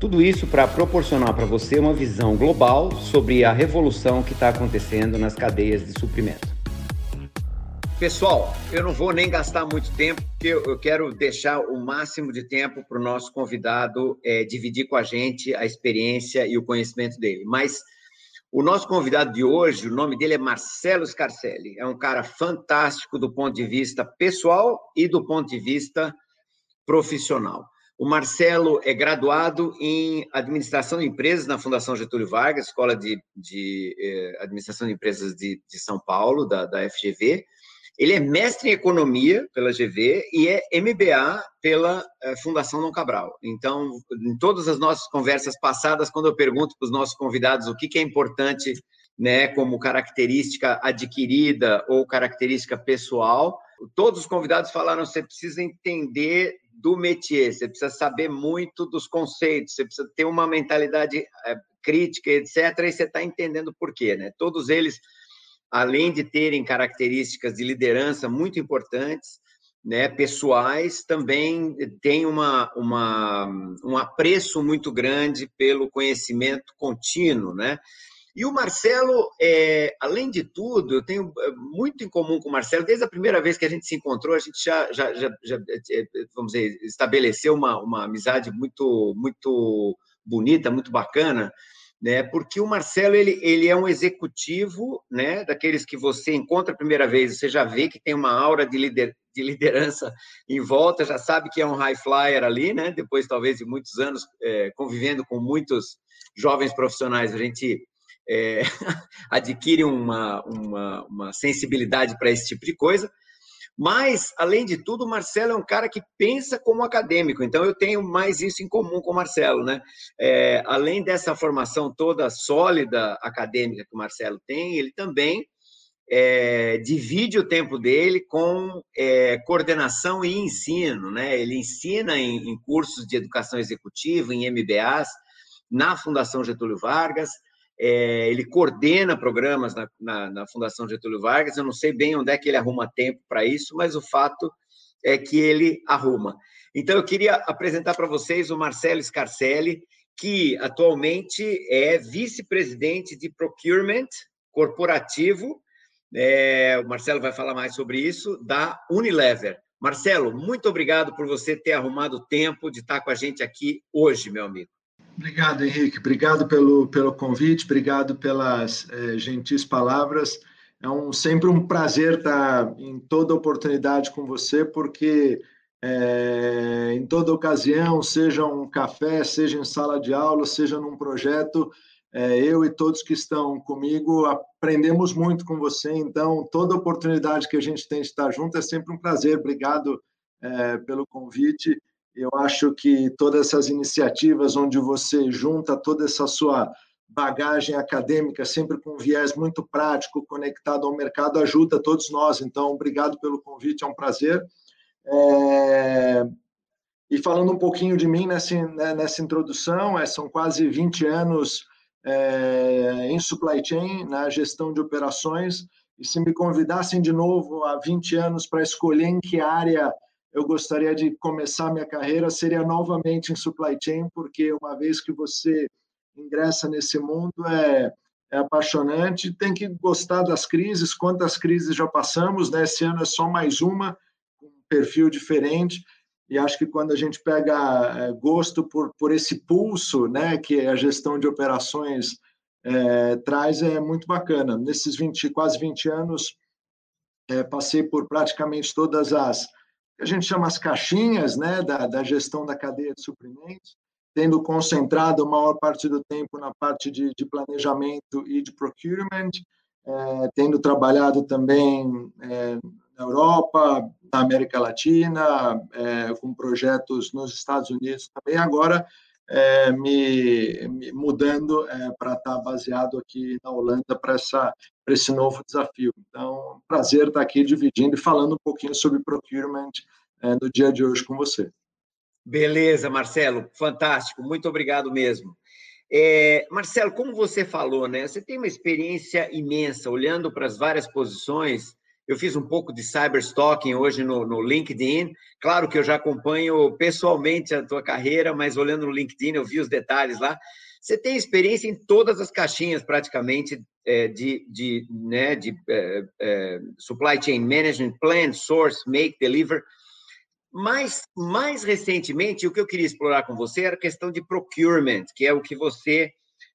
Tudo isso para proporcionar para você uma visão global sobre a revolução que está acontecendo nas cadeias de suprimento. Pessoal, eu não vou nem gastar muito tempo, porque eu quero deixar o máximo de tempo para o nosso convidado é, dividir com a gente a experiência e o conhecimento dele. Mas o nosso convidado de hoje, o nome dele é Marcelo Scarcelli. É um cara fantástico do ponto de vista pessoal e do ponto de vista profissional. O Marcelo é graduado em Administração de Empresas na Fundação Getúlio Vargas, Escola de, de eh, Administração de Empresas de, de São Paulo, da, da, FGV. Ele é mestre em Economia pela GV e é MBA pela eh, Fundação Dom Cabral. Então, em todas as nossas conversas passadas, quando eu pergunto para os nossos convidados o que, que é importante né, como característica adquirida ou característica pessoal, todos os convidados falaram que você precisa entender do métier, você precisa saber muito dos conceitos, você precisa ter uma mentalidade é, crítica, etc. E você está entendendo por quê, né? Todos eles, além de terem características de liderança muito importantes, né, pessoais, também têm uma, uma, um apreço muito grande pelo conhecimento contínuo, né? E o Marcelo, é, além de tudo, eu tenho é, muito em comum com o Marcelo. Desde a primeira vez que a gente se encontrou, a gente já, já, já, já é, vamos dizer, estabeleceu uma, uma amizade muito, muito bonita, muito bacana, né? Porque o Marcelo ele, ele é um executivo, né? Daqueles que você encontra a primeira vez, você já vê que tem uma aura de, lider, de liderança em volta, já sabe que é um high flyer ali, né? Depois talvez de muitos anos é, convivendo com muitos jovens profissionais, a gente é, adquire uma, uma, uma sensibilidade para esse tipo de coisa. Mas, além de tudo, o Marcelo é um cara que pensa como acadêmico, então eu tenho mais isso em comum com o Marcelo. Né? É, além dessa formação toda sólida acadêmica que o Marcelo tem, ele também é, divide o tempo dele com é, coordenação e ensino. Né? Ele ensina em, em cursos de educação executiva, em MBAs, na Fundação Getúlio Vargas, é, ele coordena programas na, na, na, Fundação Getúlio Vargas. Eu não sei bem onde é que ele arruma tempo para isso, mas o fato é que ele arruma. Então, eu queria apresentar para vocês o Marcelo Scarcelli, que atualmente é vice-presidente de procurement corporativo. É, o Marcelo vai falar mais sobre isso, da Unilever. Marcelo, muito obrigado por você ter arrumado tempo de estar com a gente aqui hoje, meu amigo. Obrigado, Henrique. Obrigado pelo, pelo convite, obrigado pelas é, gentis palavras. É um, sempre um prazer estar em toda oportunidade com você, porque é, em toda ocasião, seja um café, seja em sala de aula, seja num projeto, é, eu e todos que estão comigo aprendemos muito com você. Então, toda oportunidade que a gente tem de estar junto é sempre um prazer. Obrigado pelo convite eu acho que todas essas iniciativas onde você junta toda essa sua bagagem acadêmica, sempre com um viés muito prático, conectado ao mercado, ajuda todos nós. Então, obrigado pelo convite, é um prazer. É... E falando um pouquinho de mim nessa, né, nessa introdução, é, são quase 20 anos é, em supply chain, na gestão de operações, e se me convidassem de novo há 20 anos para escolher em que área eu gostaria de começar minha carreira seria novamente em supply chain, porque uma vez que você ingressa nesse mundo é, é apaixonante, tem que gostar das crises, quantas crises já passamos, né? Esse ano é só mais uma, com um perfil diferente, e acho que quando a gente pega é, gosto por, por esse pulso, né, que a gestão de operações é, traz, é muito bacana. Nesses 20, quase 20 anos, é, passei por praticamente todas as que a gente chama as caixinhas né, da, da gestão da cadeia de suprimentos, tendo concentrado a maior parte do tempo na parte de, de planejamento e de procurement, é, tendo trabalhado também é, na Europa, na América Latina, é, com projetos nos Estados Unidos também. Agora, é, me, me, mudando é, para estar tá baseado aqui na Holanda para esse novo desafio. Então, prazer estar aqui dividindo e falando um pouquinho sobre procurement é, no dia de hoje com você. Beleza, Marcelo, fantástico, muito obrigado mesmo. É, Marcelo, como você falou, né? Você tem uma experiência imensa olhando para as várias posições. Eu fiz um pouco de cyberstalking hoje no, no, LinkedIn. Claro que eu já acompanho pessoalmente a tua carreira, mas olhando no LinkedIn eu vi os detalhes lá. Você tem experiência em todas as caixinhas, praticamente, de, de, né, de é, é, supply chain management, plan, source, make, deliver. Mas, mais recentemente, o que eu queria explorar com você era a questão de procurement, que é o que você,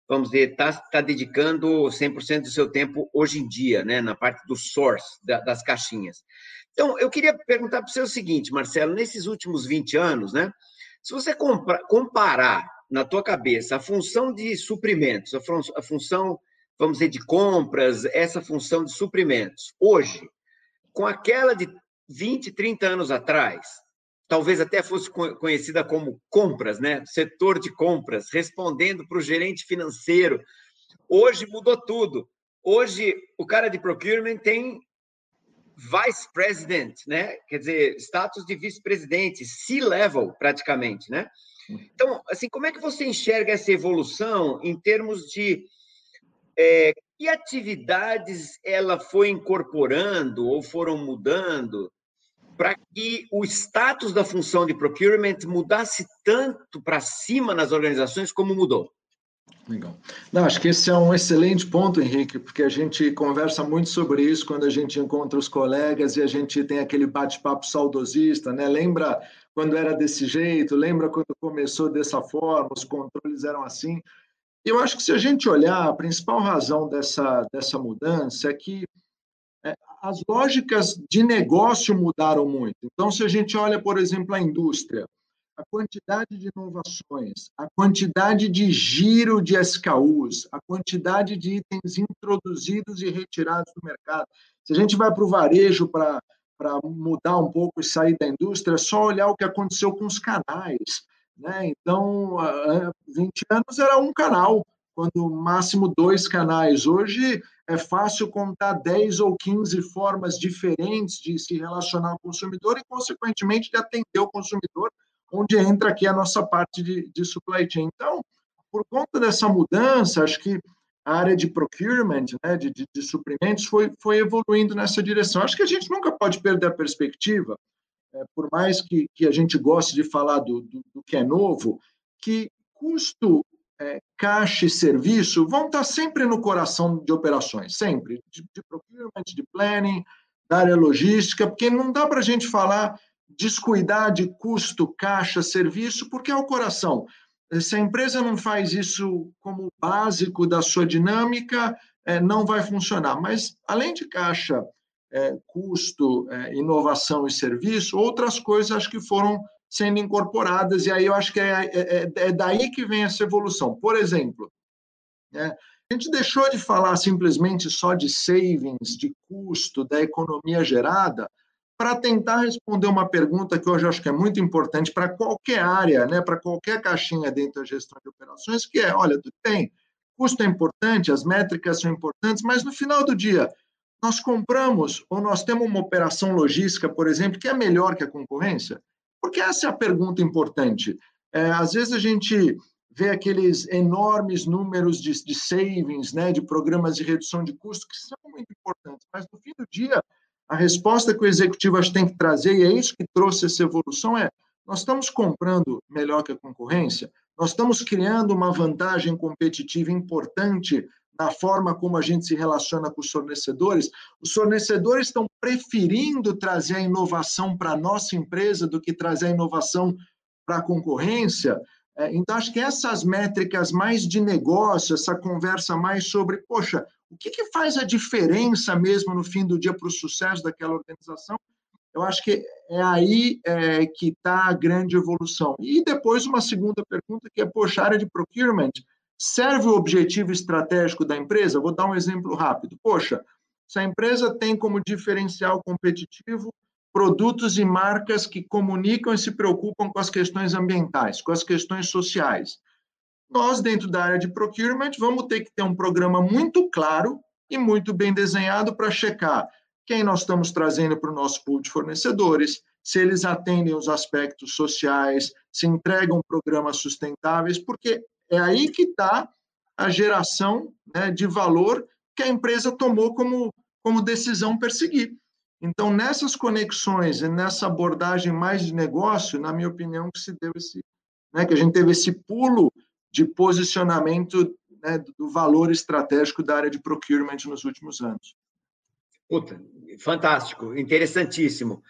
vamos dizer, está tá dedicando 100% do seu tempo hoje em dia, né, na parte do source, da, das caixinhas. Então, eu queria perguntar para você o seguinte, Marcelo, nesses últimos 20 anos, né, se você comparar na tua cabeça a função de suprimentos, a função, vamos dizer, de compras, essa função de suprimentos, hoje, com aquela de 20, 30 anos atrás, talvez até fosse conhecida como compras, né? Setor de compras, respondendo para o gerente financeiro. Hoje mudou tudo. Hoje o cara de procurement tem vice president, né? Quer dizer, status de vice-presidente, C-level praticamente, né? Então, assim, como é que você enxerga essa evolução em termos de é, que atividades ela foi incorporando ou foram mudando para que o status da função de procurement mudasse tanto para cima nas organizações como mudou. Legal. Não, acho que esse é um excelente ponto, Henrique, porque a gente conversa muito sobre isso quando a gente encontra os colegas e a gente tem aquele bate-papo saudosista, né? Lembra quando era desse jeito? Lembra quando começou dessa forma? Os controles eram assim? Eu acho que se a gente olhar, a principal razão dessa, dessa mudança é que as lógicas de negócio mudaram muito. Então, se a gente olha, por exemplo, a indústria, a quantidade de inovações, a quantidade de giro de SKUs, a quantidade de itens introduzidos e retirados do mercado. Se a gente vai para o varejo para mudar um pouco e sair da indústria, é só olhar o que aconteceu com os canais. Né? Então, 20 anos era um canal, quando máximo dois canais. Hoje é fácil contar 10 ou 15 formas diferentes de se relacionar ao consumidor e, consequentemente, de atender o consumidor, onde entra aqui a nossa parte de, de supply chain. Então, por conta dessa mudança, acho que a área de procurement, né, de, de, de suprimentos, foi, foi evoluindo nessa direção. Acho que a gente nunca pode perder a perspectiva, é, por mais que, que a gente goste de falar do, do, do que é novo, que custo é, caixa e serviço vão estar sempre no coração de operações, sempre, de, de procurement, de planning, da área logística, porque não dá para a gente falar descuidar de custo, caixa, serviço, porque é o coração. Se a empresa não faz isso como básico da sua dinâmica, é, não vai funcionar. Mas, além de caixa, é, custo, é, inovação e serviço, outras coisas que foram sendo incorporadas, e aí eu acho que é, é, é daí que vem essa evolução. Por exemplo, né, a gente deixou de falar simplesmente só de savings, de custo, da economia gerada, para tentar responder uma pergunta que hoje eu acho que é muito importante para qualquer área, né, para qualquer caixinha dentro da gestão de operações, que é, olha, tudo bem, custo é importante, as métricas são importantes, mas no final do dia, nós compramos ou nós temos uma operação logística, por exemplo, que é melhor que a concorrência? Porque essa é a pergunta importante. É, às vezes a gente vê aqueles enormes números de, de savings, né, de programas de redução de custos, que são muito importantes, mas no fim do dia, a resposta que o executivo tem que trazer, e é isso que trouxe essa evolução, é nós estamos comprando melhor que a concorrência, nós estamos criando uma vantagem competitiva importante na forma como a gente se relaciona com os fornecedores, os fornecedores estão preferindo trazer a inovação para a nossa empresa do que trazer a inovação para a concorrência. É, então, acho que essas métricas mais de negócio, essa conversa mais sobre, poxa, o que, que faz a diferença mesmo no fim do dia para o sucesso daquela organização? Eu acho que é aí é, que está a grande evolução. E depois uma segunda pergunta, que é, poxa, área de procurement, serve o objetivo estratégico da empresa? Vou dar um exemplo rápido. Poxa, se a empresa tem como diferencial competitivo produtos e marcas que comunicam e se preocupam com as questões ambientais, com as questões sociais. Nós, dentro da área de procurement, vamos ter que ter um programa muito claro e muito bem desenhado para checar quem nós estamos trazendo para o nosso pool de fornecedores, se eles atendem os aspectos sociais, se entregam programas sustentáveis, porque é aí que está a geração né, de valor que a empresa tomou como, como decisão perseguir. Então, nessas conexões e nessa abordagem mais de negócio, na minha opinião, que se deu esse, né, que a gente teve esse pulo de posicionamento né, do valor estratégico da área de procurement nos últimos anos. Puta, fantástico, interessantíssimo.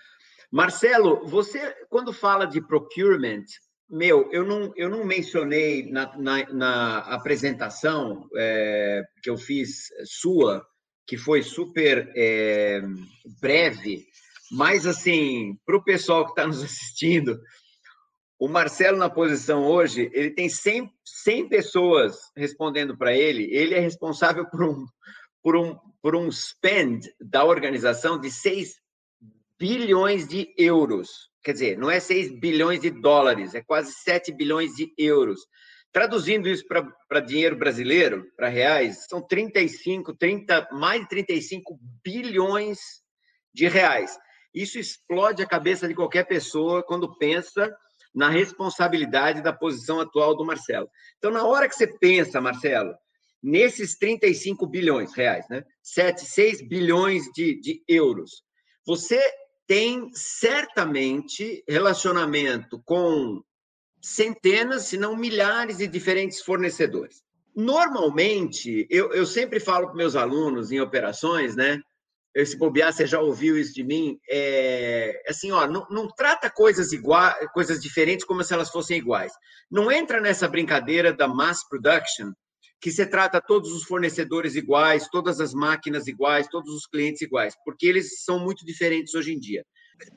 Marcelo, você, quando fala de procurement, meu, eu não, eu não mencionei na, na, na apresentação é, que eu fiz sua, que foi super é, breve, mas, assim, para o pessoal que está nos assistindo, o Marcelo, na posição hoje, ele tem 100, 100 pessoas respondendo para ele, ele é responsável por um, por, um, por um spend da organização de 6 bilhões de euros. Quer dizer, não é 6 bilhões de dólares, é quase 7 bilhões de euros. Traduzindo isso para dinheiro brasileiro, para reais, são 35, 30, mais de 35 bilhões de reais. Isso explode a cabeça de qualquer pessoa quando pensa na responsabilidade da posição atual do Marcelo. Então, na hora que você pensa, Marcelo, nesses 35 bilhões reais, né? 7, 6 bilhões de, de euros, você tem certamente relacionamento com centenas, se não milhares de diferentes fornecedores. Normalmente, eu, eu sempre falo para meus alunos em operações, né? esse bobear, você já ouviu isso de mim, é assim, ó, não, não trata coisas iguais, coisas diferentes como se elas fossem iguais. Não entra nessa brincadeira da mass production, que você trata todos os fornecedores iguais, todas as máquinas iguais, todos os clientes iguais, porque eles são muito diferentes hoje em dia.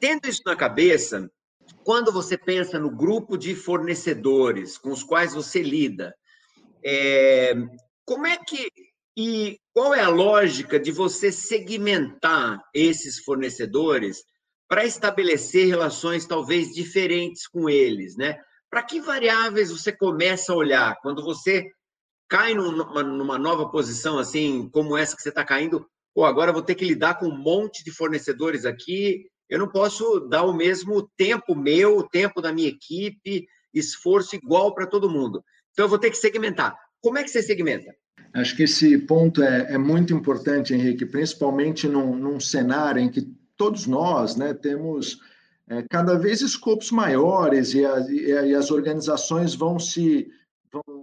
Tendo isso na cabeça, quando você pensa no grupo de fornecedores com os quais você lida, é, como é que e qual é a lógica de você segmentar esses fornecedores para estabelecer relações talvez diferentes com eles, né? Para que variáveis você começa a olhar quando você cai numa, numa nova posição assim, como essa que você está caindo? Pô, agora vou ter que lidar com um monte de fornecedores aqui. Eu não posso dar o mesmo tempo meu, o tempo da minha equipe, esforço igual para todo mundo. Então eu vou ter que segmentar. Como é que você segmenta? Acho que esse ponto é, é muito importante, Henrique, principalmente num, num, cenário em que todos nós né, temos é, cada vez escopos maiores e, a, e, as organizações vão se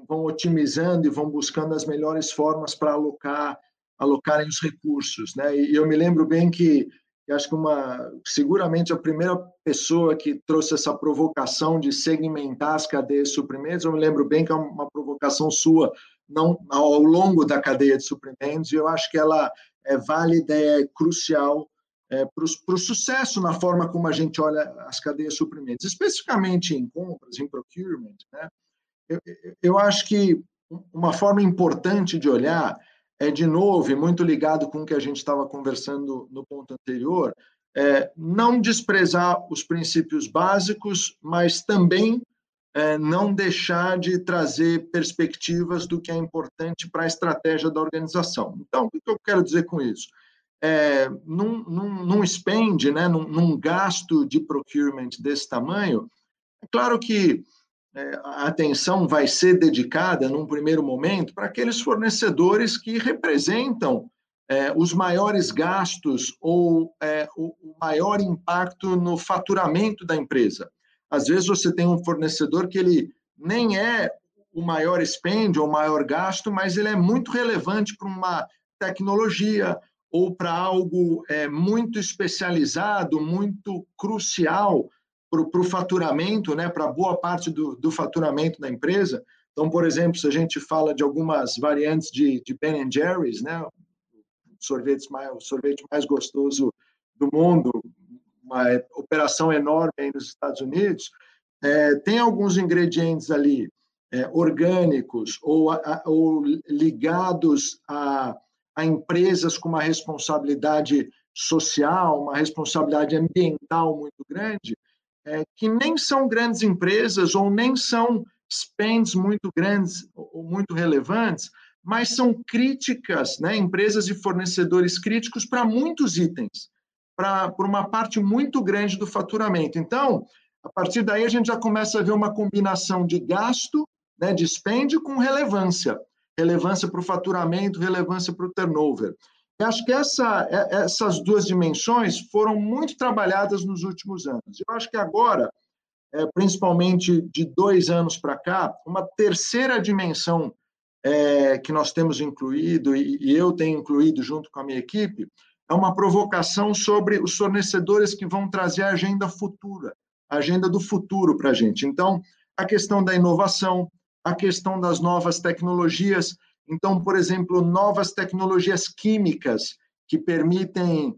vão, otimizando e vão buscando as melhores formas para alocar alocarem os recursos, né? E eu me lembro bem que acho que uma seguramente a primeira pessoa que trouxe essa provocação de segmentar as cadeias de suprimentos, eu me lembro bem que é uma provocação sua não ao longo da cadeia de suprimentos, e eu acho que ela é válida, é crucial é, para o sucesso na forma como a gente olha as cadeias de suprimentos, especificamente em compras, em procurement. Né? Eu, eu acho que uma forma importante de olhar é, de novo, e muito ligado com o que a gente estava conversando no ponto anterior, é, não desprezar os princípios básicos, mas também é, não deixar de trazer perspectivas do que é importante para a estratégia da organização. Então, o que eu quero dizer com isso? É, num, num, num spend, né, num, num, gasto de procurement desse tamanho, é claro que a atenção vai ser dedicada, num primeiro momento, para aqueles fornecedores que representam é, os maiores gastos ou é, o, maior impacto no faturamento da empresa. Às vezes você tem um fornecedor que ele nem é o maior spend ou o maior gasto, mas ele é muito relevante para uma tecnologia ou para algo é, muito especializado, muito crucial para o faturamento, né, para boa parte do, do faturamento da empresa. Então, por exemplo, se a gente fala de algumas variantes de, de Ben Jerry's, né, sorvetes mais, o sorvete mais gostoso do mundo, uma operação enorme aí nos Estados Unidos, é, tem alguns ingredientes ali é, orgânicos ou, a, ou ligados a, a, empresas com uma responsabilidade social, uma responsabilidade ambiental muito grande, é, que nem são grandes empresas ou nem são spends muito grandes ou muito relevantes, mas são críticas, né, empresas e fornecedores críticos para muitos itens, para uma parte muito grande do faturamento. Então, a partir daí a gente já começa a ver uma combinação de gasto, né, de spend com relevância, relevância para o faturamento, relevância para o turnover. Eu acho que essa, é, essas duas dimensões foram muito trabalhadas nos últimos anos. Eu acho que agora, é, principalmente de dois anos para cá, uma terceira dimensão é, que nós temos incluído, e eu tenho incluído junto com a minha equipe, é uma provocação sobre os fornecedores que vão trazer a agenda futura, a agenda do futuro para a gente. Então, a questão da inovação, a questão das novas tecnologias. Então, por exemplo, novas tecnologias químicas que permitem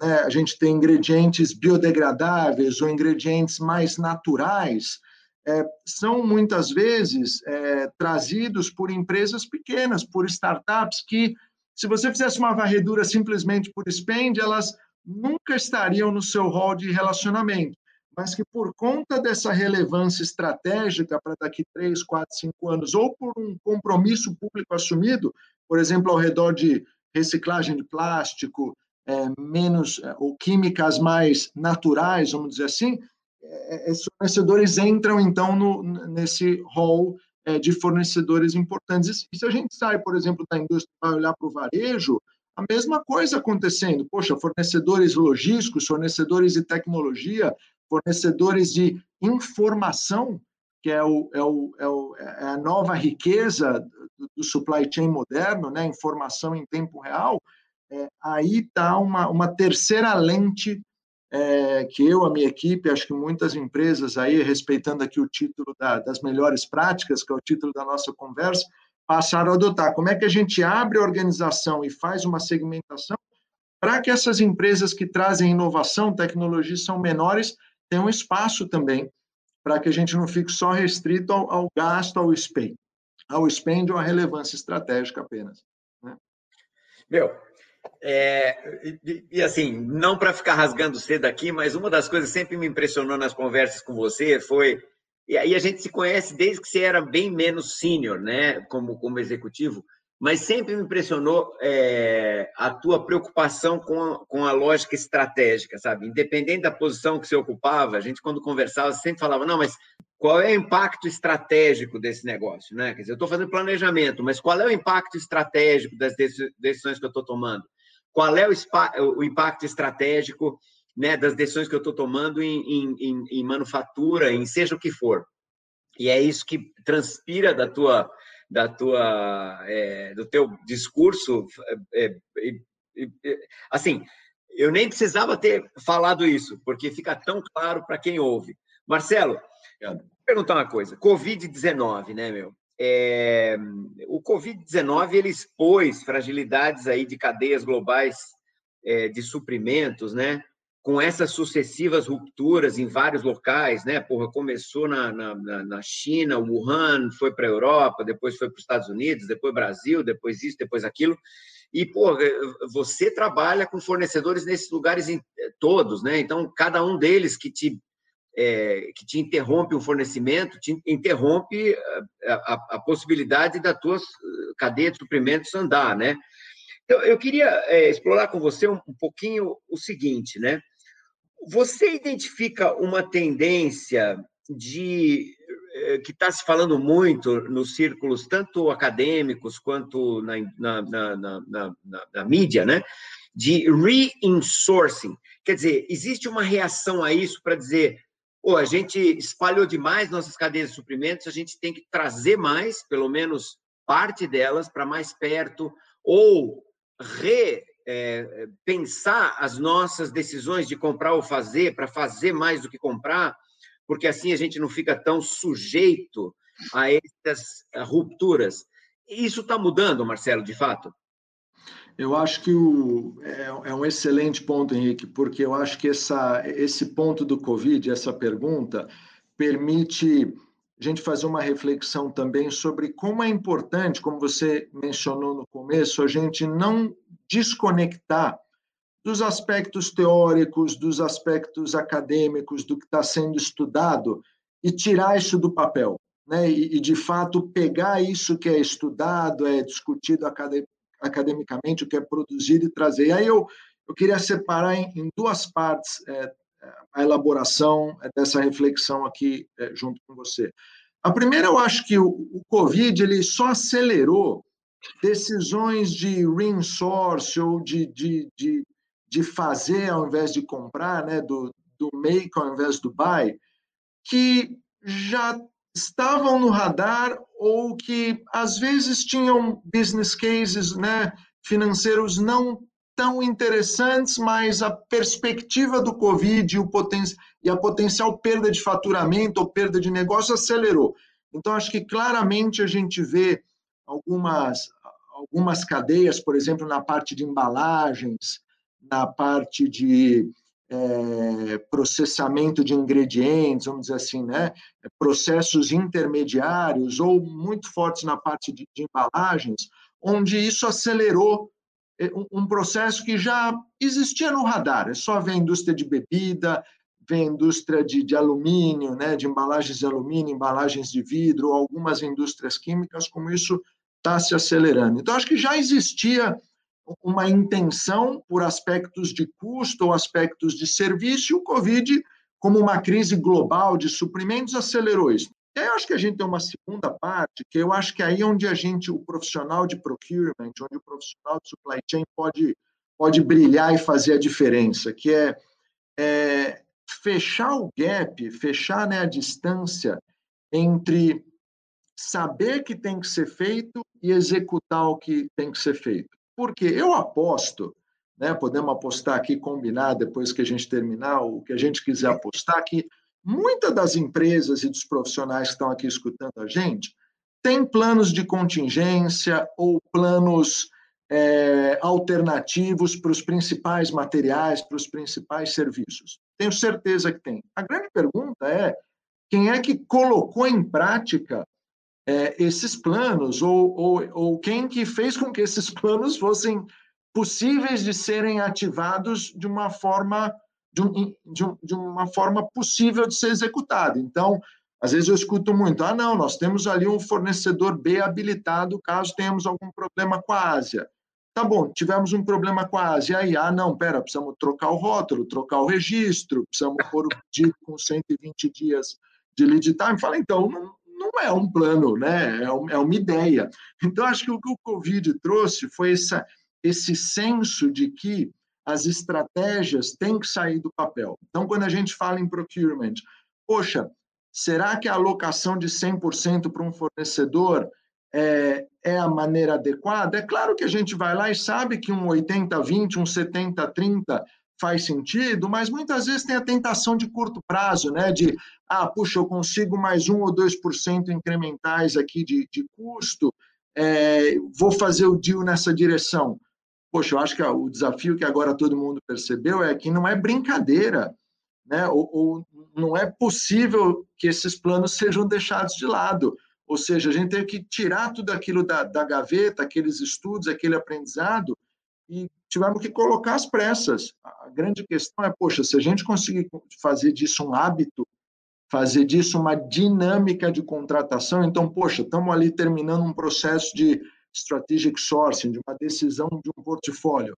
né, a gente ter ingredientes biodegradáveis ou ingredientes mais naturais, é, são muitas vezes é, trazidos por empresas pequenas, por startups que, se você fizesse uma varredura simplesmente por spend, elas nunca estariam no seu rol de relacionamento mas que por conta dessa relevância estratégica para daqui três, quatro, cinco anos, ou por um compromisso público assumido, por exemplo, ao redor de reciclagem de plástico, é, menos é, ou químicas mais naturais, vamos dizer assim, é, esses fornecedores entram então no, nesse rol é, de fornecedores importantes. E se a gente sai, por exemplo, da indústria para olhar para o varejo, a mesma coisa acontecendo. Poxa, fornecedores logísticos, fornecedores de tecnologia, fornecedores de informação, que é, o, é, o, é, o, é a nova riqueza do, do, supply chain moderno, né? informação em tempo real, é, aí está uma, uma terceira lente é, que eu, a minha equipe, acho que muitas empresas aí, respeitando aqui o título da, das melhores práticas, que é o título da nossa conversa, passaram a adotar. Como é que a gente abre a organização e faz uma segmentação para que essas empresas que trazem inovação, tecnologia, são menores, tenham espaço também para que a gente não fique só restrito ao, ao gasto, ao spend, ao spend ou à relevância estratégica apenas. Né? Meu, é, e, e, assim, não para ficar rasgando cedo aqui, mas uma das coisas que sempre me impressionou nas conversas com você foi e aí a gente se conhece desde que você era bem menos sênior, né, como, como executivo, mas sempre me impressionou é, a tua preocupação com a, com a lógica estratégica, sabe? Independente da posição que você ocupava, a gente, quando conversava, sempre falava, não, mas qual é o impacto estratégico desse negócio, né? Quer dizer, eu estou fazendo planejamento, mas qual é o impacto estratégico das decisões que eu estou tomando? Qual é o, o impacto estratégico né, das decisões que eu estou tomando em, em, em, manufatura, em seja o que for. E é isso que transpira da tua, da tua, é, do teu discurso. É, é, assim, eu nem precisava ter falado isso, porque fica tão claro para quem ouve. Marcelo, vou perguntar uma coisa. Covid-19, né, meu? É, o Covid-19 ele expôs fragilidades aí de cadeias globais é, de suprimentos, né? Com essas sucessivas rupturas em vários locais, né? Porra, começou na, na, na China, Wuhan, foi para a Europa, depois foi para os Estados Unidos, depois Brasil, depois isso, depois aquilo. E, pô, você trabalha com fornecedores nesses lugares todos, né? Então, cada um deles que te, é, que te interrompe o fornecimento, te interrompe a, a, a, possibilidade da tua cadeia de suprimentos andar, né? Então, eu queria é, explorar com você um, um pouquinho o seguinte, né? Você identifica uma tendência de eh, que está se falando muito nos círculos, tanto acadêmicos quanto na, na, na, na, na mídia, né? de reinsourcing. Quer dizer, existe uma reação a isso para dizer, oh, a gente espalhou demais nossas cadeias de suprimentos, a gente tem que trazer mais, pelo menos parte delas, para mais perto, ou re é, pensar as nossas decisões de comprar ou fazer, para fazer mais do que comprar, porque assim a gente não fica tão sujeito a essas rupturas. Isso está mudando, Marcelo, de fato? Eu acho que o, é, é, um excelente ponto, Henrique, porque eu acho que essa, esse ponto do Covid, essa pergunta, permite a gente fazer uma reflexão também sobre como é importante, como você mencionou no começo, a gente não desconectar dos aspectos teóricos, dos aspectos acadêmicos, do que está sendo estudado e tirar isso do papel, né? E, e, de fato pegar isso que é estudado, é discutido academicamente, o que é produzido e trazer. E aí eu, eu queria separar em, em duas partes é, a elaboração dessa reflexão aqui é, junto com você. A primeira, eu acho que o, o Covid ele só acelerou decisões de reinsource ou de, de, de, de fazer ao invés de comprar, né, do, do make ao invés do buy, que já estavam no radar ou que às vezes tinham business cases né, financeiros não tão interessantes, mas a perspectiva do Covid e, o poten e a potencial perda de faturamento ou perda de negócio acelerou. Então, acho que claramente a gente vê algumas, algumas cadeias, por exemplo, na parte de embalagens, na parte de é, processamento de ingredientes, vamos dizer assim, né? processos intermediários ou muito fortes na parte de, de embalagens, onde isso acelerou é, um processo que já existia no radar. É só ver a indústria de bebida, ver a indústria de, de alumínio, né, de embalagens de alumínio, embalagens de vidro, algumas indústrias químicas, como isso está se acelerando. Então, acho que já existia uma intenção por aspectos de custo ou aspectos de serviço, e o Covid, como uma crise global de suprimentos, acelerou isso. E aí eu acho que a gente tem uma segunda parte, que eu acho que aí é onde a gente, o profissional de procurement, onde o profissional de supply chain pode, pode brilhar e fazer a diferença, que é, é fechar o gap, fechar né, a distância entre saber que tem que ser feito e executar o que tem que ser feito. Porque eu aposto, né, podemos apostar aqui, combinar depois que a gente terminar, o que a gente quiser apostar, que muitas das empresas e dos profissionais que estão aqui escutando a gente têm planos de contingência ou planos é, alternativos para os principais materiais, para os principais serviços. Tenho certeza que tem. A grande pergunta é quem é que colocou em prática é, esses planos ou, ou, ou quem que fez com que esses planos fossem possíveis de serem ativados de uma forma de, um, de, um, de uma forma possível de ser executado. Então, às vezes eu escuto muito, ah, não, nós temos ali um fornecedor B habilitado caso tenhamos algum problema com a Ásia. Tá bom, tivemos um problema com a Ásia, aí, ah, não, pera, precisamos trocar o rótulo, trocar o registro, precisamos pôr o pedido com 120 dias de lead time. Fala, então, não, não é um plano, né? É, é uma ideia. Então, acho que o que o Covid trouxe foi essa, esse senso de que as estratégias têm que sair do papel. Então, quando a gente fala em procurement, poxa, será que a alocação de 100% para um fornecedor é, é, a maneira adequada? É claro que a gente vai lá e sabe que um 80-20, um 70-30 faz sentido, mas muitas vezes tem a tentação de curto prazo, né? De, ah, puxa, eu consigo mais 1 ou 2% incrementais aqui de, de custo, é, vou fazer o deal nessa direção. Poxa, eu acho que o desafio que agora todo mundo percebeu é que não é brincadeira, né? ou, ou não é possível que esses planos sejam deixados de lado. Ou seja, a gente tem que tirar tudo aquilo da, da gaveta, aqueles estudos, aquele aprendizado, e tivemos que colocar as pressas. A grande questão é, poxa, se a gente conseguir fazer disso um hábito, fazer disso uma dinâmica de contratação, então, poxa, estamos ali terminando um processo de strategic sourcing, de uma decisão de um portfólio,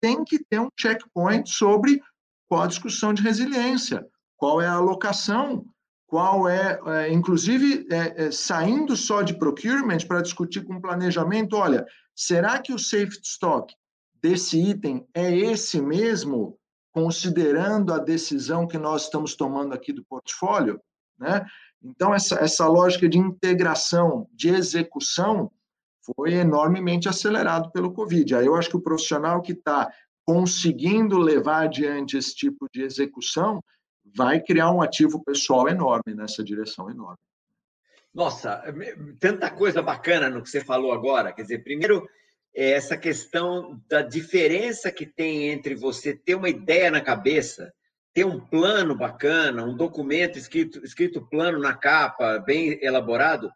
tem que ter um checkpoint sobre qual a discussão de resiliência, qual é a alocação, qual é, é inclusive, é, é, saindo só de procurement para discutir com planejamento, olha, será que o safety stock desse item é esse mesmo, considerando a decisão que nós estamos tomando aqui do portfólio, né? Então, essa, essa lógica de integração, de execução, foi enormemente acelerado pelo Covid. Aí eu acho que o profissional que está conseguindo levar adiante esse tipo de execução vai criar um ativo pessoal enorme nessa direção enorme. Nossa, tanta coisa bacana no que você falou agora. Quer dizer, primeiro, é essa questão da diferença que tem entre você ter uma ideia na cabeça, ter um plano bacana, um documento escrito, escrito plano na capa, bem elaborado,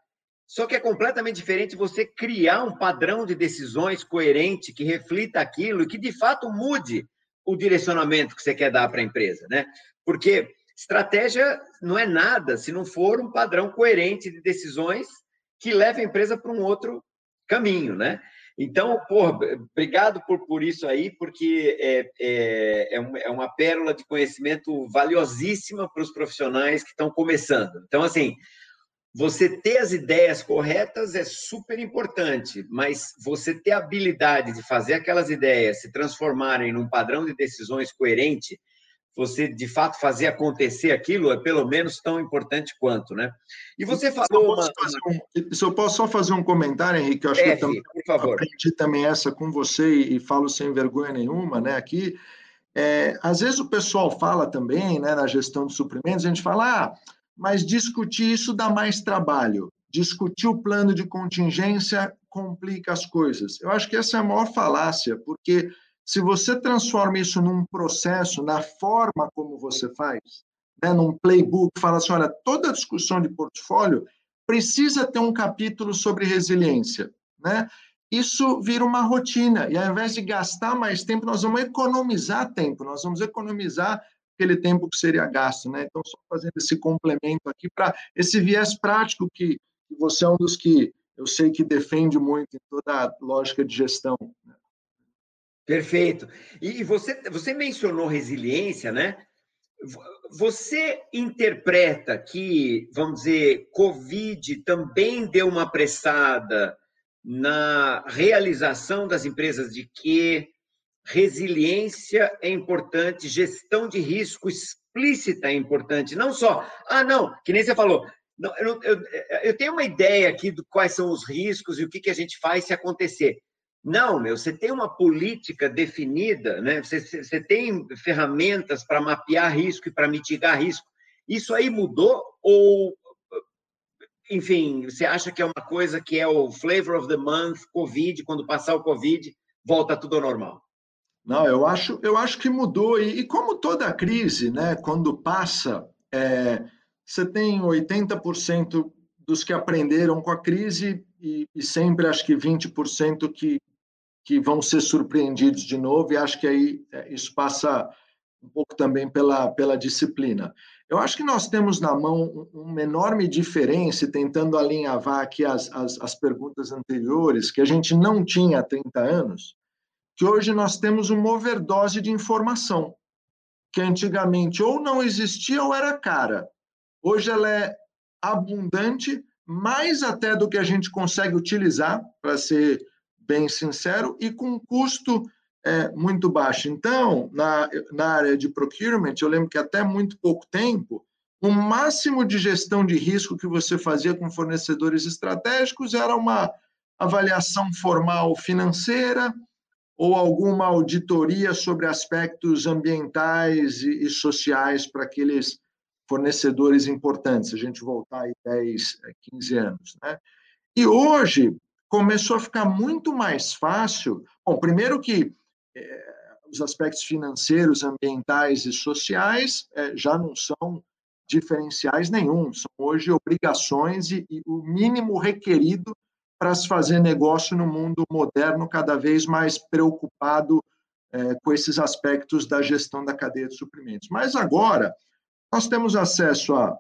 só que é completamente diferente você criar um padrão de decisões coerente que reflita aquilo e que de fato mude o direcionamento que você quer dar para a empresa, né? Porque estratégia não é nada se não for um padrão coerente de decisões que leve a empresa para um outro caminho, né? Então, porra, obrigado por, por isso aí, porque é, é, é, uma pérola de conhecimento valiosíssima para os profissionais que estão começando. Então, assim, você ter as ideias corretas é super importante, mas você ter a habilidade de fazer aquelas ideias se transformarem num padrão de decisões coerente você de fato fazer acontecer aquilo é pelo menos tão importante quanto, né? E você falou. Se eu posso, uma... um, se eu posso só fazer um comentário, Henrique, eu acho é, que eu também, por favor. aprendi também essa com você e, e falo sem vergonha nenhuma, né? Aqui, é, às vezes o pessoal fala também, né, na gestão de suprimentos, a gente fala, ah, mas discutir isso dá mais trabalho. Discutir o plano de contingência complica as coisas. Eu acho que essa é a maior falácia, porque se você transforma isso num processo, na forma como você faz, né, num playbook, fala assim, olha, toda discussão de portfólio precisa ter um capítulo sobre resiliência, né? Isso vira uma rotina e ao invés de gastar mais tempo, nós vamos economizar tempo, nós vamos economizar aquele tempo que seria gasto, né? Então, só fazendo esse complemento aqui para esse viés prático que você é um dos que eu sei que defende muito em toda a lógica de gestão. Né? Perfeito. E você, você mencionou resiliência, né? Você interpreta que, vamos dizer, Covid também deu uma apressada na realização das empresas de que resiliência é importante, gestão de risco explícita é importante, não só, ah, não, que nem você falou, não, eu, eu, eu tenho uma ideia aqui de quais são os riscos e o que, que a gente faz se acontecer. Não, meu, você tem uma política definida, né? você, você tem ferramentas para mapear risco e para mitigar risco. Isso aí mudou ou, enfim, você acha que é uma coisa que é o flavor of the month, Covid, quando passar o Covid, volta tudo ao normal? Não, eu acho, eu acho que mudou. E, e como toda crise, né, quando passa, é, você tem 80% dos que aprenderam com a crise e, e sempre acho que 20% que que vão ser surpreendidos de novo, e acho que aí é, isso passa um pouco também pela, pela disciplina. Eu acho que nós temos na mão uma enorme diferença, tentando alinhavar aqui as, as, as perguntas anteriores, que a gente não tinha há 30 anos, que hoje nós temos uma overdose de informação, que antigamente ou não existia ou era cara. Hoje ela é abundante, mais até do que a gente consegue utilizar, para ser bem sincero, e com custo é, muito baixo. Então, na, na área de procurement, eu lembro que até muito pouco tempo, o máximo de gestão de risco que você fazia com fornecedores estratégicos era uma avaliação formal financeira ou alguma auditoria sobre aspectos ambientais e, e sociais para aqueles fornecedores importantes, a gente voltar aí 10, 15 anos. Né? E hoje, começou a ficar muito mais fácil. Bom, primeiro que é, os aspectos financeiros, ambientais e sociais é, já não são diferenciais nenhum, são hoje obrigações e, e o mínimo requerido para se fazer negócio no mundo moderno, cada vez mais preocupado é, com esses aspectos da gestão da cadeia de suprimentos. Mas agora, nós temos acesso a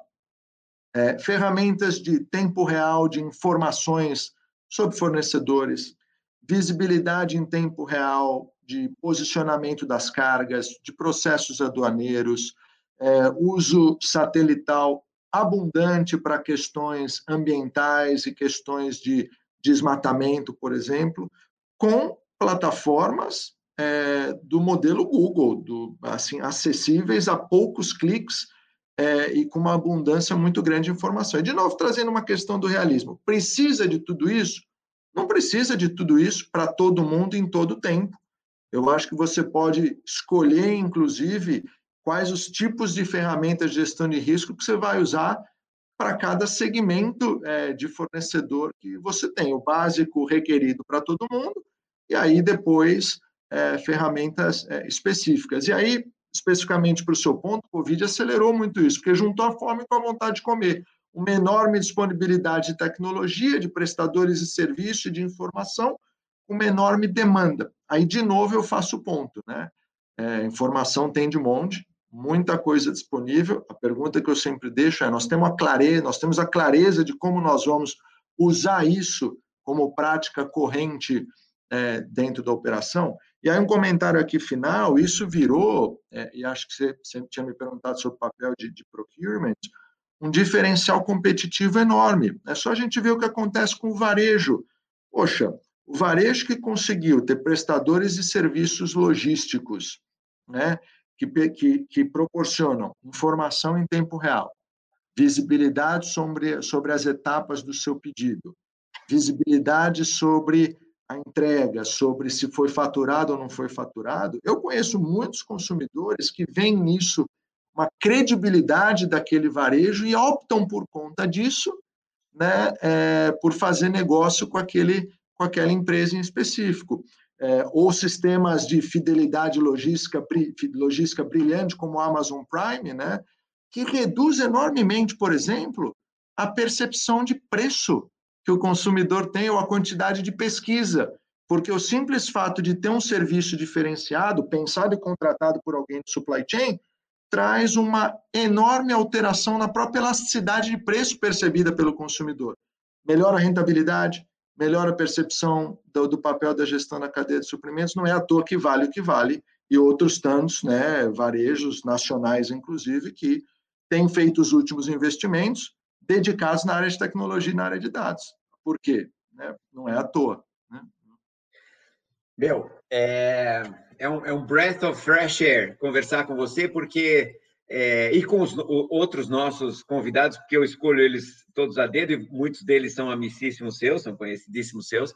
é, ferramentas de tempo real, de informações sobre fornecedores, visibilidade em tempo real de posicionamento das cargas, de processos aduaneiros, é, uso satelital abundante para questões ambientais e questões de desmatamento, por exemplo, com plataformas é, do modelo Google, do, assim, acessíveis a poucos cliques é, e com uma abundância muito grande de informação. E, de novo, trazendo uma questão do realismo. Precisa de tudo isso? Não precisa de tudo isso para todo mundo em todo tempo. Eu acho que você pode escolher, inclusive, quais os tipos de ferramentas de gestão de risco que você vai usar para cada segmento é, de fornecedor que você tem. O básico requerido para todo mundo, e aí depois é, ferramentas é, específicas. E aí, especificamente para o seu ponto, o Covid acelerou muito isso, porque juntou a fome com a vontade de comer. Uma enorme disponibilidade de tecnologia, de prestadores de serviço e de informação, uma enorme demanda. Aí, de novo, eu faço o ponto, né? É, informação tem de monte, muita coisa disponível. A pergunta que eu sempre deixo é: nós temos a clareza, nós temos a clareza de como nós vamos usar isso como prática corrente é, dentro da operação? E aí um comentário aqui final, isso virou, é, e acho que você sempre tinha me perguntado sobre o papel de, de procurement, um diferencial competitivo enorme. É só a gente ver o que acontece com o varejo. Poxa, o varejo que conseguiu ter prestadores de serviços logísticos, né, que, que, que proporcionam informação em tempo real, visibilidade sobre, sobre as etapas do seu pedido, visibilidade sobre a entrega, sobre se foi faturado ou não foi faturado. Eu conheço muitos consumidores que veem nisso uma credibilidade daquele varejo e optam por conta disso, né, é, por fazer negócio com aquele com aquela empresa em específico. É, ou sistemas de fidelidade logística, logística brilhante, como o Amazon Prime, né, que reduz enormemente, por exemplo, a percepção de preço que o consumidor tem ou a quantidade de pesquisa, porque o simples fato de ter um serviço diferenciado, pensado e contratado por alguém de supply chain, traz uma enorme alteração na própria elasticidade de preço percebida pelo consumidor. Melhora a rentabilidade, melhora a percepção do, do, papel da gestão na cadeia de suprimentos, não é à toa que vale o que vale, e outros tantos, né, varejos nacionais, inclusive, que têm feito os últimos investimentos dedicados na área de tecnologia e na área de dados. Por quê? Né? Não é à toa. Né? Meu, é, é, um, é um breath of fresh air conversar com você, porque é, e com os outros nossos convidados, porque eu escolho eles todos a dedo, e muitos deles são amicíssimos seus, são conhecidíssimos seus,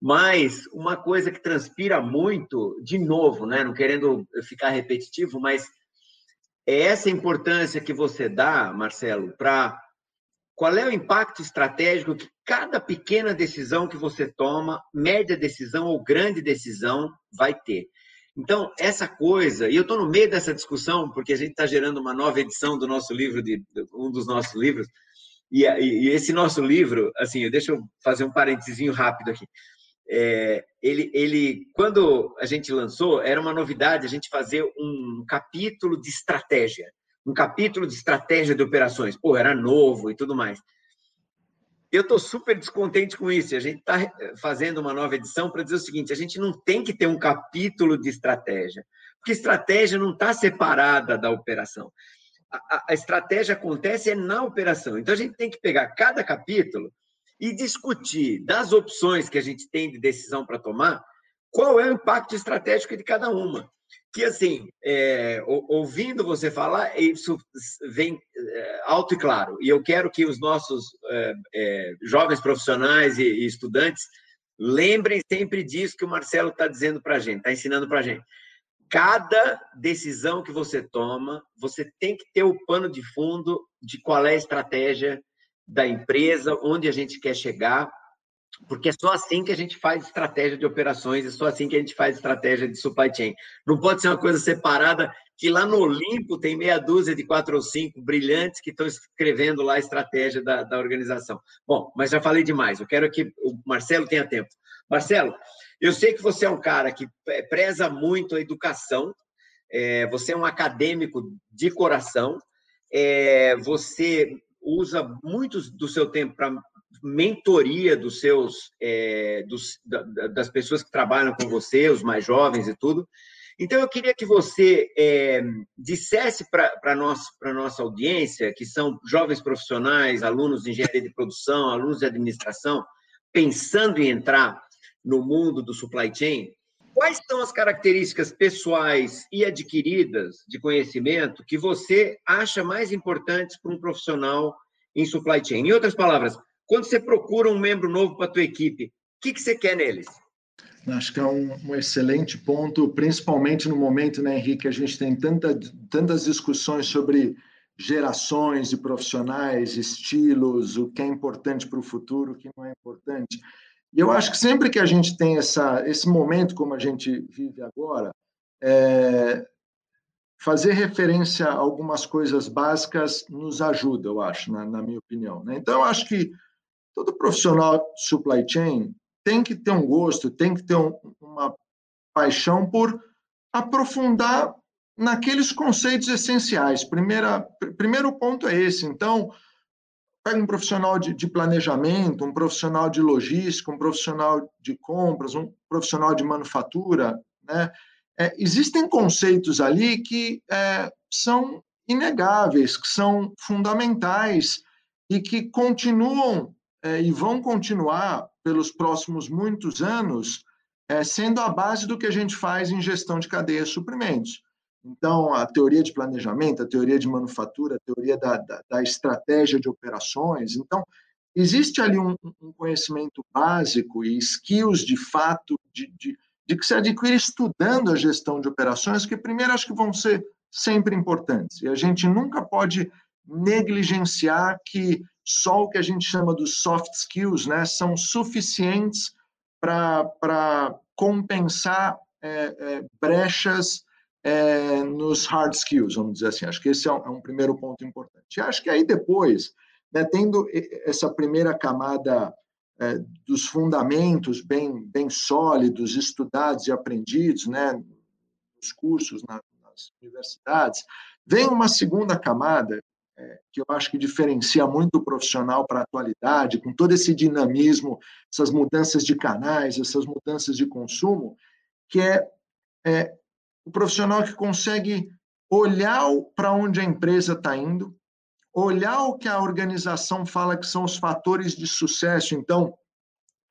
mas uma coisa que transpira muito, de novo, né, não querendo ficar repetitivo, mas é essa importância que você dá, Marcelo, para qual é o impacto estratégico que cada pequena decisão que você toma, média decisão ou grande decisão, vai ter. Então, essa coisa, e eu estou no meio dessa discussão, porque a gente está gerando uma nova edição do nosso livro, de, um dos nossos livros, e, e, esse nosso livro, assim, deixa eu fazer um parentezinho rápido aqui. É, ele, ele, quando a gente lançou, era uma novidade a gente fazer um capítulo de estratégia, um capítulo de estratégia de operações. Pô, era novo e tudo mais. Eu estou super descontente com isso. A gente está fazendo uma nova edição para dizer o seguinte: a gente não tem que ter um capítulo de estratégia, porque estratégia não está separada da operação. A, a, estratégia acontece é na operação. Então a gente tem que pegar cada capítulo e discutir das opções que a gente tem de decisão para tomar, qual é o impacto estratégico de cada uma que assim, é, ouvindo você falar, isso vem é, alto e claro. E eu quero que os nossos é, é, jovens profissionais e, e, estudantes lembrem sempre disso que o Marcelo está dizendo para a gente, está ensinando para a gente. Cada decisão que você toma, você tem que ter o pano de fundo de qual é a estratégia da empresa, onde a gente quer chegar, porque é só assim que a gente faz estratégia de operações, é só assim que a gente faz estratégia de supply chain. Não pode ser uma coisa separada, que lá no Olimpo tem meia dúzia de quatro ou cinco brilhantes que estão escrevendo lá a estratégia da, da organização. Bom, mas já falei demais, eu quero que o Marcelo tenha tempo. Marcelo, eu sei que você é um cara que preza muito a educação, é, você é um acadêmico de coração, é, você usa muito do seu tempo para mentoria dos seus é, dos, da, das pessoas que trabalham com você, os mais jovens e tudo. Então eu queria que você é, dissesse para a nossa, nossa audiência, que são jovens profissionais, alunos de engenharia de produção, alunos de administração, pensando em entrar no mundo do supply chain, quais são as características pessoais e adquiridas de conhecimento que você acha mais importantes para um profissional em supply chain? Em outras palavras, quando você procura um membro novo para a tua equipe, o que, que você quer neles? Acho que é um, um, excelente ponto, principalmente no momento, né, Henrique, a gente tem tanta, tantas discussões sobre gerações de profissionais, estilos, o que é importante para o futuro, o que não é importante. E eu acho que sempre que a gente tem essa, esse momento como a gente vive agora, é, fazer referência a algumas coisas básicas nos ajuda, eu acho, na, na minha opinião. Né? Então, eu acho que todo profissional supply chain tem que ter um gosto, tem que ter um, uma paixão por aprofundar naqueles conceitos essenciais. Primeira, primeiro ponto é esse. Então, pega um profissional de, de, planejamento, um profissional de logística, um profissional de compras, um profissional de manufatura, né? É, existem conceitos ali que é, são inegáveis, que são fundamentais e que continuam é, e vão continuar pelos próximos muitos anos é, sendo a base do que a gente faz em gestão de cadeia de suprimentos. Então, a teoria de planejamento, a teoria de manufatura, a teoria da, da, da estratégia de operações. Então, existe ali um, um, conhecimento básico e skills de fato de, de, de, que se adquire estudando a gestão de operações, que primeiro acho que vão ser sempre importantes. E a gente nunca pode negligenciar que só o que a gente chama dos soft skills né, são suficientes para compensar é, é, brechas é, nos hard skills, vamos dizer assim. Acho que esse é um, é um primeiro ponto importante. E acho que aí depois, né, tendo essa primeira camada é, dos fundamentos bem, bem sólidos, estudados e aprendidos, né, nos cursos, na, nas universidades, vem uma segunda camada é, que eu acho que diferencia muito o profissional para a atualidade, com todo esse dinamismo, essas mudanças de canais, essas mudanças de consumo, que é, é o profissional que consegue olhar para onde a empresa está indo, olhar o que a organização fala que são os fatores de sucesso. Então,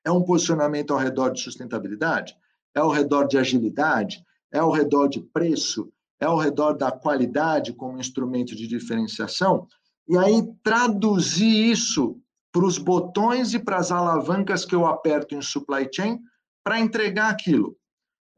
é um posicionamento ao redor de sustentabilidade, é ao redor de agilidade, é ao redor de preço, é ao redor da qualidade como instrumento de diferenciação, e aí traduzir isso para os botões e para as alavancas que eu aperto em supply chain para entregar aquilo.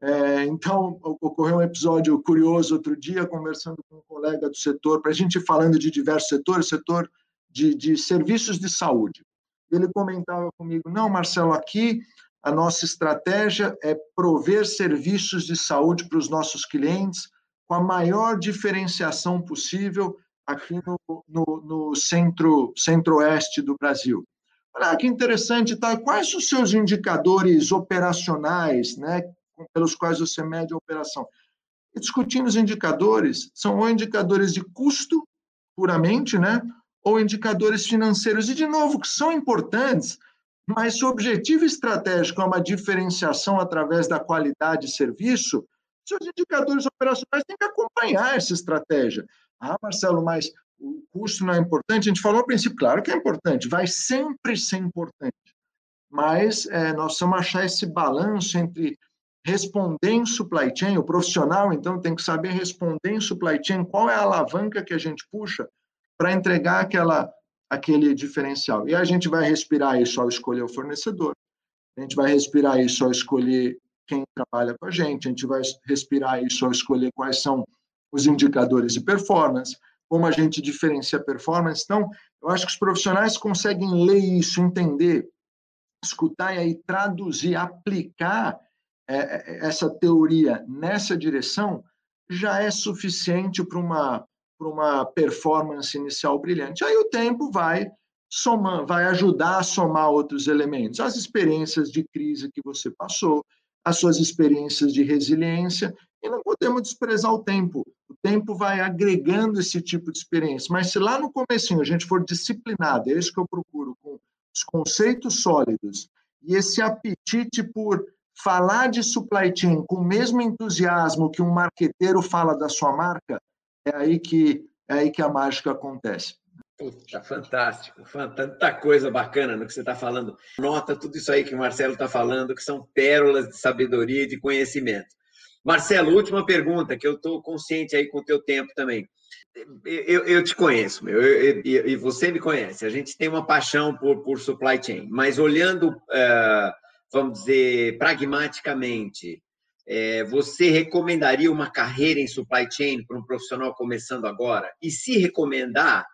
É, então, ocorreu um episódio curioso outro dia, conversando com um colega do setor, para a gente falando de diversos setores, setor de, de serviços de saúde. Ele comentava comigo: não, Marcelo, aqui a nossa estratégia é prover serviços de saúde para os nossos clientes com a maior diferenciação possível aqui no, no, no centro, centro-oeste do Brasil. Olha que interessante, tá? Quais os seus indicadores operacionais, né, pelos quais você mede a operação? E discutindo os indicadores, são ou indicadores de custo, puramente, né, ou indicadores financeiros, e de novo, que são importantes, mas se o objetivo estratégico é uma diferenciação através da qualidade de serviço, seus indicadores operacionais têm que acompanhar essa estratégia. Ah, Marcelo, mas o custo não é importante? A gente falou no princípio, claro que é importante, vai sempre ser importante. Mas é, nós precisamos achar esse balanço entre responder em supply chain, o profissional, então, tem que saber responder em supply chain, qual é a alavanca que a gente puxa para entregar aquela, aquele diferencial. E a gente vai respirar isso ao escolher o fornecedor, a gente vai respirar isso ao escolher quem trabalha com a gente, a gente vai respirar isso ao escolher quais são os indicadores de performance, como a gente diferencia a performance. Então, eu acho que os profissionais conseguem ler isso, entender, escutar e aí traduzir, aplicar é, é essa teoria nessa direção, já é suficiente para uma, uma performance inicial brilhante. Aí o tempo vai somar, vai ajudar a somar outros elementos, as experiências de crise que você passou, as suas experiências de resiliência, e não podemos desprezar o tempo. O tempo vai agregando esse tipo de experiência. Mas se lá no comecinho a gente for disciplinado, é isso que eu procuro, com os conceitos sólidos e esse apetite por falar de supply chain com o mesmo entusiasmo que um marqueteiro fala da sua marca, é aí que é aí que a mágica acontece. Puta, fantástico, tanta coisa bacana no que você está falando. Nota tudo isso aí que o Marcelo está falando, que são pérolas de sabedoria e de conhecimento. Marcelo, última pergunta, que eu estou consciente aí com o teu tempo também. Eu, eu te conheço, meu, eu, eu, e você me conhece. A gente tem uma paixão por, por supply chain, mas olhando, uh, vamos dizer, pragmaticamente, é, você recomendaria uma carreira em supply chain para um profissional começando agora? E se recomendar,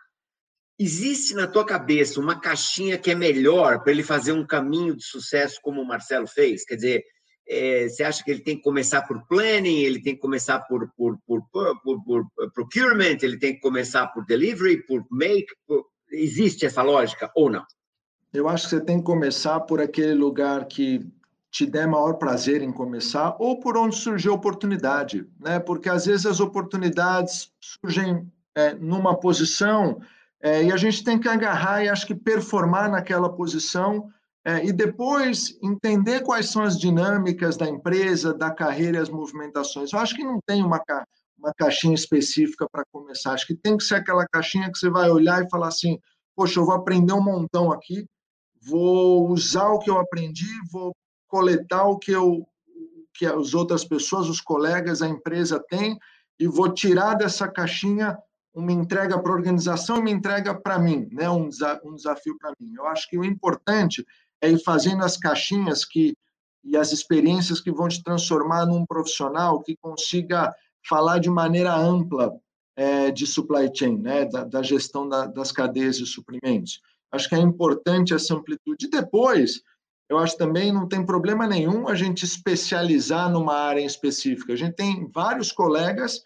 Existe na tua cabeça uma caixinha que é melhor para ele fazer um caminho de sucesso como o Marcelo fez? Quer dizer, é, você acha que ele tem que começar por planning, ele tem que começar por, por, por, por, procurement, ele tem que começar por delivery, por make? Existe essa lógica ou não? Eu acho que você tem que começar por aquele lugar que te der maior prazer em começar ou por onde surgiu a oportunidade, né? Porque às vezes as oportunidades surgem é, numa posição é, e a gente tem que agarrar e acho que performar naquela posição é, e depois entender quais são as dinâmicas da empresa, da carreira e as movimentações. Eu acho que não tem uma, uma caixinha específica para começar. Acho que tem que ser aquela caixinha que você vai olhar e falar assim: poxa, eu vou aprender um montão aqui, vou usar o que eu aprendi, vou coletar o que eu que as outras pessoas, os colegas, a empresa tem e vou tirar dessa caixinha uma entrega para a organização e uma entrega para mim, né? um, um desafio para mim. Eu acho que o importante é ir fazendo as caixinhas que e as experiências que vão te transformar num profissional que consiga falar de maneira ampla é, de supply chain, né? da, da gestão da, das cadeias de suprimentos. Acho que é importante essa amplitude. Depois, eu acho também não tem problema nenhum a gente especializar numa área específica. A gente tem vários colegas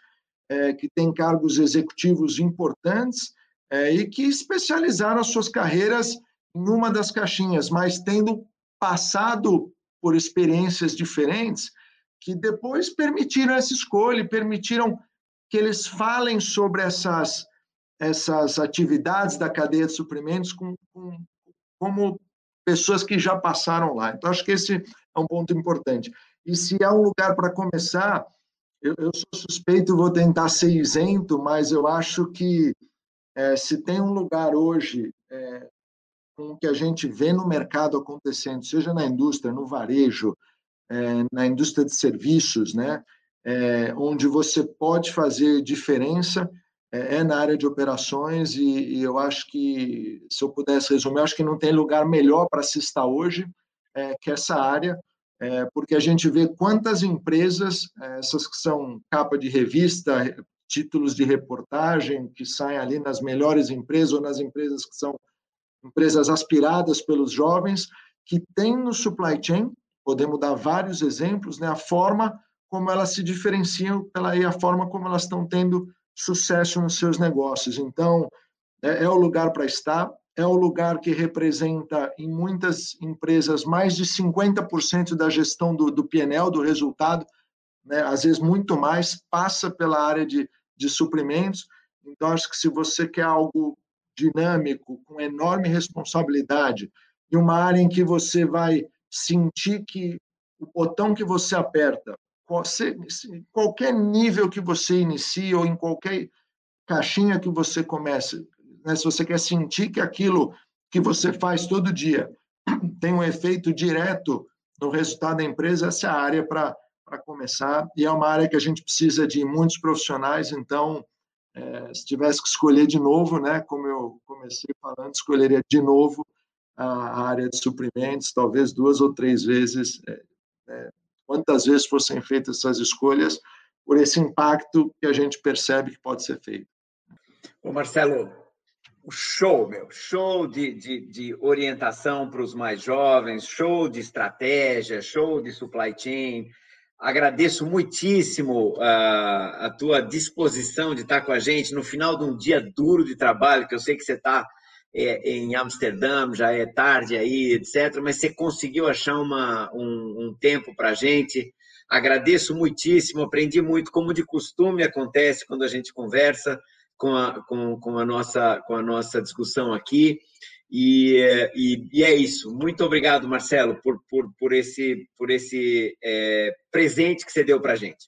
é, que têm cargos executivos importantes é, e que especializaram as suas carreiras em uma das caixinhas, mas tendo passado por experiências diferentes que depois permitiram essa escolha, permitiram que eles falem sobre essas, essas atividades da cadeia de suprimentos com, com, como pessoas que já passaram lá. Então, acho que esse é um ponto importante. E se há um lugar para começar, eu, eu, sou suspeito, vou tentar ser isento, mas eu acho que é, se tem um lugar hoje é, com o que a gente vê no mercado acontecendo, seja na indústria, no varejo, é, na indústria de serviços, né, é, onde você pode fazer diferença, é, é na área de operações e, e, eu acho que, se eu pudesse resumir, eu acho que não tem lugar melhor para se estar hoje é, que essa área, é, porque a gente vê quantas empresas, é, essas que são capa de revista, títulos de reportagem, que saem ali nas melhores empresas ou nas empresas que são empresas aspiradas pelos jovens, que têm no supply chain, podemos dar vários exemplos, né, a forma como elas se diferenciam pela, e a forma como elas estão tendo sucesso nos seus negócios. Então, é, é o lugar para estar, é o lugar que representa, em muitas empresas, mais de 50% da gestão do, do PNL, do resultado, né? às vezes muito mais, passa pela área de, de suprimentos. Então, acho que se você quer algo dinâmico, com enorme responsabilidade, e uma área em que você vai sentir que o botão que você aperta qualquer nível que você inicie ou em qualquer caixinha que você comece, né, se você quer sentir que aquilo que você faz todo dia tem um efeito direto no resultado da empresa, essa é a área para começar. E é uma área que a gente precisa de muitos profissionais, então, é, se tivesse que escolher de novo, né, como eu comecei falando, escolheria de novo a, área de suprimentos, talvez duas ou três vezes é, é, quantas vezes fossem feitas essas escolhas, por esse impacto que a gente percebe que pode ser feito. Ô Marcelo, show, meu, show de, de, de orientação para os mais jovens, show de estratégia, show de supply chain. Agradeço muitíssimo a, a tua disposição de estar com a gente no final de um dia duro de trabalho, que eu sei que você está é, em Amsterdã, já é tarde aí, etc. Mas você conseguiu achar uma, um, um tempo para a gente. Agradeço muitíssimo, aprendi muito, como de costume acontece quando a gente conversa com a, com, com a, nossa, com a nossa discussão aqui. E, e, e, é isso. Muito obrigado, Marcelo, por, por, por esse, por esse é, presente que você deu para a gente.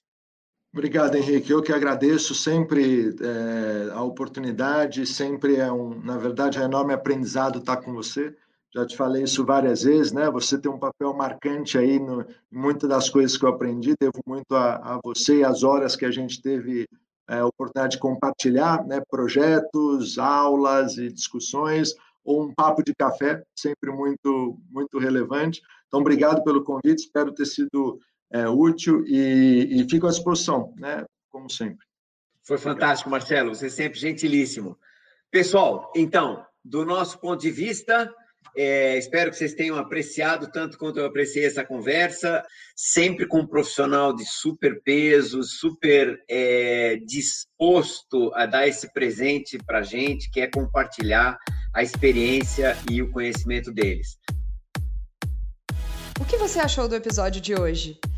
Obrigado, Henrique. Eu que agradeço sempre é, a oportunidade, sempre é um, na verdade, é um enorme aprendizado estar com você. Já te falei isso várias vezes, né? Você tem um papel marcante aí no, em muitas das coisas que eu aprendi. Devo muito a, a você e as horas que a gente teve é, a oportunidade de compartilhar, né? Projetos, aulas e discussões, ou um papo de café, sempre muito, muito relevante. Então, obrigado pelo convite. Espero ter sido é, útil e, e fico à disposição, né? Como sempre. Foi fantástico, Marcelo. Você é sempre gentilíssimo. Pessoal, então, do nosso ponto de vista, é, espero que vocês tenham apreciado tanto quanto eu apreciei essa conversa, sempre com um profissional de super peso, super é, disposto a dar esse presente para a gente, que é compartilhar a experiência e o conhecimento deles. O que você achou do episódio de hoje?